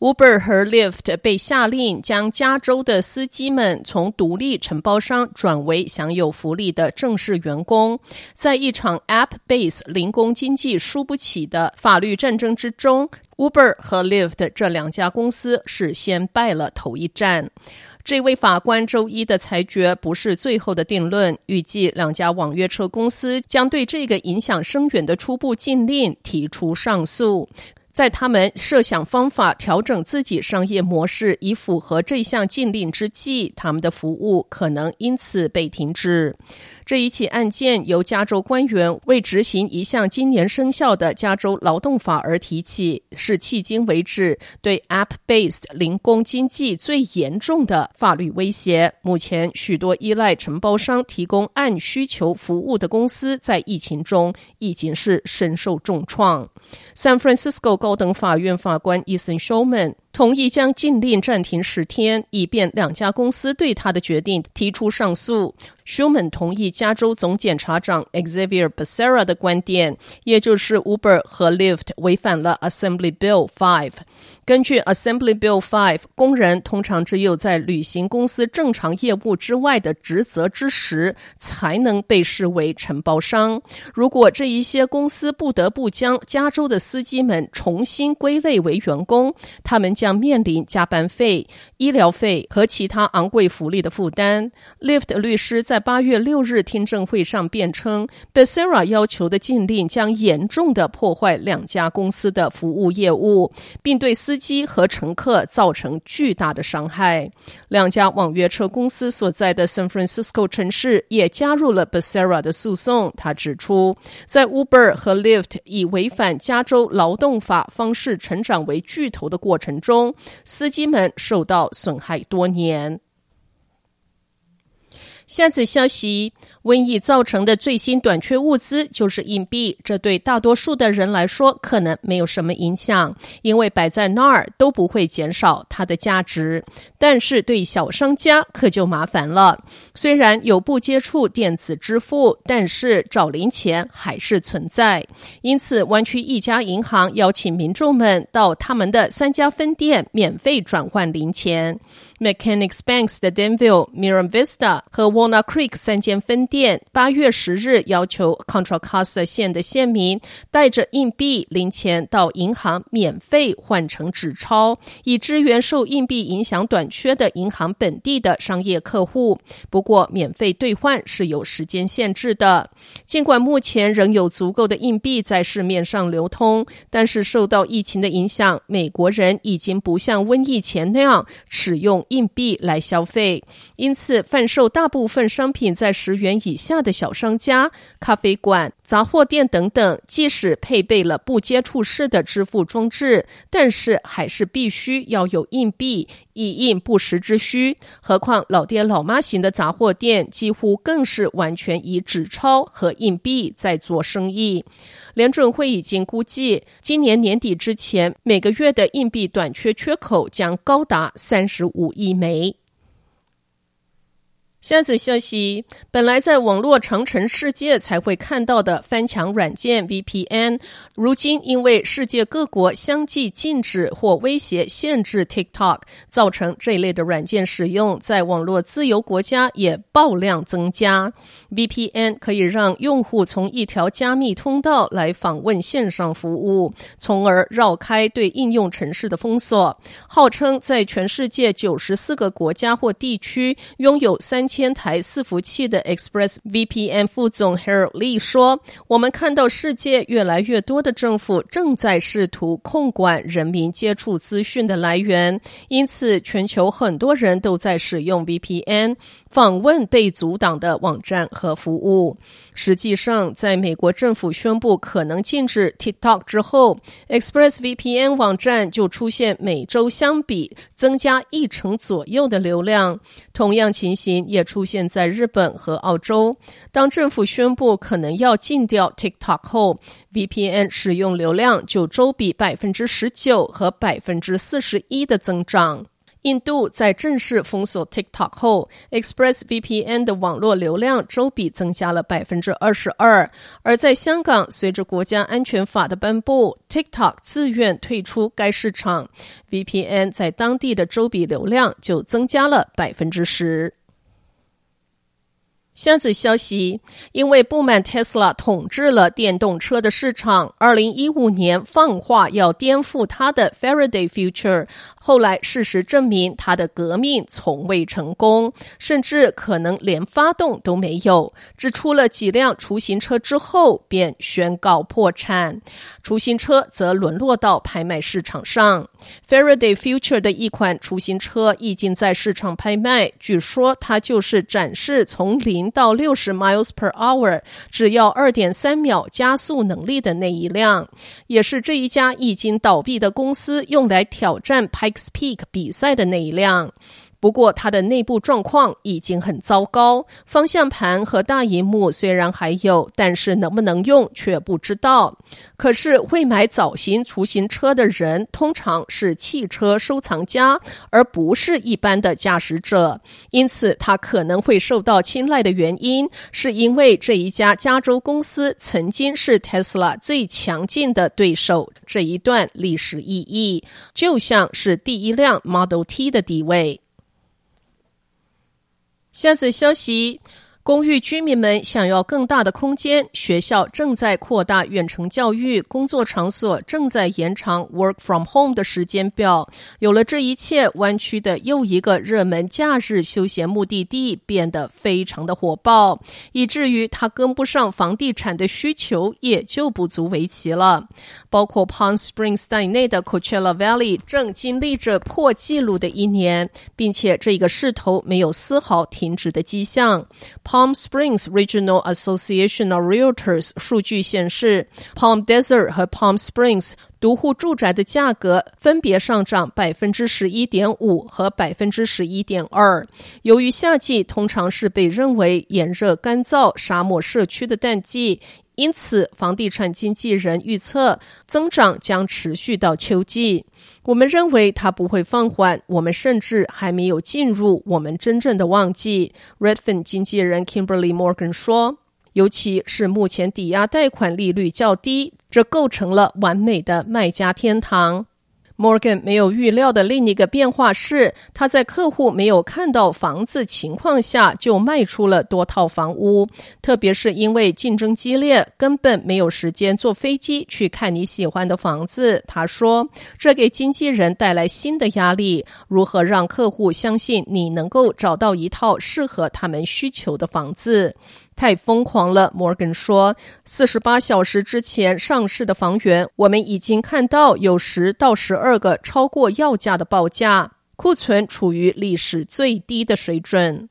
Uber 和 Lyft 被下令将加州的司机们从独立承包商转为享有福利的正式员工。在一场 App-based 零工经济输不起的法律战争之中，Uber 和 Lyft 这两家公司是先败了头一战。这位法官周一的裁决不是最后的定论，预计两家网约车公司将对这个影响深远的初步禁令提出上诉。在他们设想方法调整自己商业模式以符合这项禁令之际，他们的服务可能因此被停止。这一起案件由加州官员为执行一项今年生效的加州劳动法而提起，是迄今为止对 App-based 零工经济最严重的法律威胁。目前，许多依赖承包商提供按需求服务的公司在疫情中已经是深受重创。San Francisco 高等法院法官 Ethan Showman 同意将禁令暂停十天，以便两家公司对他的决定提出上诉。Schuman 同意加州总检察长 Xavier Becerra 的观点，也就是 Uber 和 Lyft 违反了 Assembly Bill 5。根据 Assembly Bill 5，工人通常只有在履行公司正常业务之外的职责之时，才能被视为承包商。如果这一些公司不得不将加州的司机们重新归类为员工，他们将面临加班费、医疗费和其他昂贵福利的负担。Lift 律师在八月六日听证会上辩称，Becerra 要求的禁令将严重的破坏两家公司的服务业务，并对司机和乘客造成巨大的伤害。两家网约车公司所在的 San Francisco 城市也加入了 Becerra 的诉讼。他指出，在 Uber 和 Lyft 以违反加州劳动法方式成长为巨头的过程中，中司机们受到损害多年。下次消息。瘟疫造成的最新短缺物资就是硬币，这对大多数的人来说可能没有什么影响，因为摆在那儿都不会减少它的价值。但是对小商家可就麻烦了。虽然有不接触电子支付，但是找零钱还是存在。因此，湾区一家银行邀请民众们到他们的三家分店免费转换零钱：Mechanics Banks 的 Danville、Miram Vista 和 Walnut Creek 三间分店。店八月十日要求 Contra Costa 县的县民带着硬币零钱到银行免费换成纸钞，以支援受硬币影响短缺的银行本地的商业客户。不过，免费兑换是有时间限制的。尽管目前仍有足够的硬币在市面上流通，但是受到疫情的影响，美国人已经不像瘟疫前那样使用硬币来消费，因此贩售大部分分商品在十元以下的小商家、咖啡馆、杂货店等等，即使配备了不接触式的支付装置，但是还是必须要有硬币，以应不时之需。何况老爹老妈型的杂货店，几乎更是完全以纸钞和硬币在做生意。联准会已经估计，今年年底之前，每个月的硬币短缺缺口将高达三十五亿枚。下次消息，本来在网络长城世界才会看到的翻墙软件 VPN，如今因为世界各国相继禁止或威胁限制 TikTok，造成这一类的软件使用在网络自由国家也爆量增加。VPN 可以让用户从一条加密通道来访问线上服务，从而绕开对应用城市的封锁。号称在全世界九十四个国家或地区拥有三千台伺服器的 ExpressVPN 副总 Harold Lee 说：“我们看到世界越来越多的政府正在试图控管人民接触资讯的来源，因此全球很多人都在使用 VPN 访问被阻挡的网站和服务。实际上，在美国政府宣布可能禁止 TikTok 之后，ExpressVPN 网站就出现每周相比增加一成左右的流量。同样情形也出现在日本和澳洲。当政府宣布可能要禁掉 TikTok 后，VPN 使用流量就周比百分之十九和百分之四十一的增长。印度在正式封锁 TikTok 后，ExpressVPN 的网络流量周比增加了百分之二十二。而在香港，随着国家安全法的颁布，TikTok 自愿退出该市场，VPN 在当地的周比流量就增加了百分之十。箱子消息，因为不满 Tesla 统治了电动车的市场，二零一五年放话要颠覆他的 Faraday Future。后来事实证明，他的革命从未成功，甚至可能连发动都没有。只出了几辆雏形车之后，便宣告破产。雏形车则沦落到拍卖市场上。Faraday Future 的一款雏形车已经在市场拍卖，据说它就是展示从零到六十 miles per hour，只要二点三秒加速能力的那一辆，也是这一家已经倒闭的公司用来挑战 Pikes Peak 比赛的那一辆。不过，它的内部状况已经很糟糕。方向盘和大荧幕虽然还有，但是能不能用却不知道。可是，会买早型雏形车的人通常是汽车收藏家，而不是一般的驾驶者。因此，它可能会受到青睐的原因，是因为这一家加州公司曾经是 Tesla 最强劲的对手。这一段历史意义，就像是第一辆 Model T 的地位。下则消息。公寓居民们想要更大的空间，学校正在扩大远程教育，工作场所正在延长 work from home 的时间表。有了这一切，湾区的又一个热门假日休闲目的地变得非常的火爆，以至于它跟不上房地产的需求，也就不足为奇了。包括 Palm Springs 在内的 Coachella Valley 正经历着破纪录的一年，并且这个势头没有丝毫停止的迹象。Palm Springs Regional Association of Realtors 数据显示，Palm Desert 和 Palm Springs 独户住宅的价格分别上涨百分之十一点五和百分之十一点二。由于夏季通常是被认为炎热干燥沙漠社区的淡季。因此，房地产经纪人预测增长将持续到秋季。我们认为它不会放缓，我们甚至还没有进入我们真正的旺季。Redfin 经纪人 Kimberly Morgan 说：“尤其是目前抵押贷款利率较低，这构成了完美的卖家天堂。” Morgan 没有预料的另一个变化是，他在客户没有看到房子情况下就卖出了多套房屋，特别是因为竞争激烈，根本没有时间坐飞机去看你喜欢的房子。他说，这给经纪人带来新的压力：如何让客户相信你能够找到一套适合他们需求的房子？太疯狂了，摩根说。四十八小时之前上市的房源，我们已经看到有十到十二个超过要价的报价，库存处于历史最低的水准。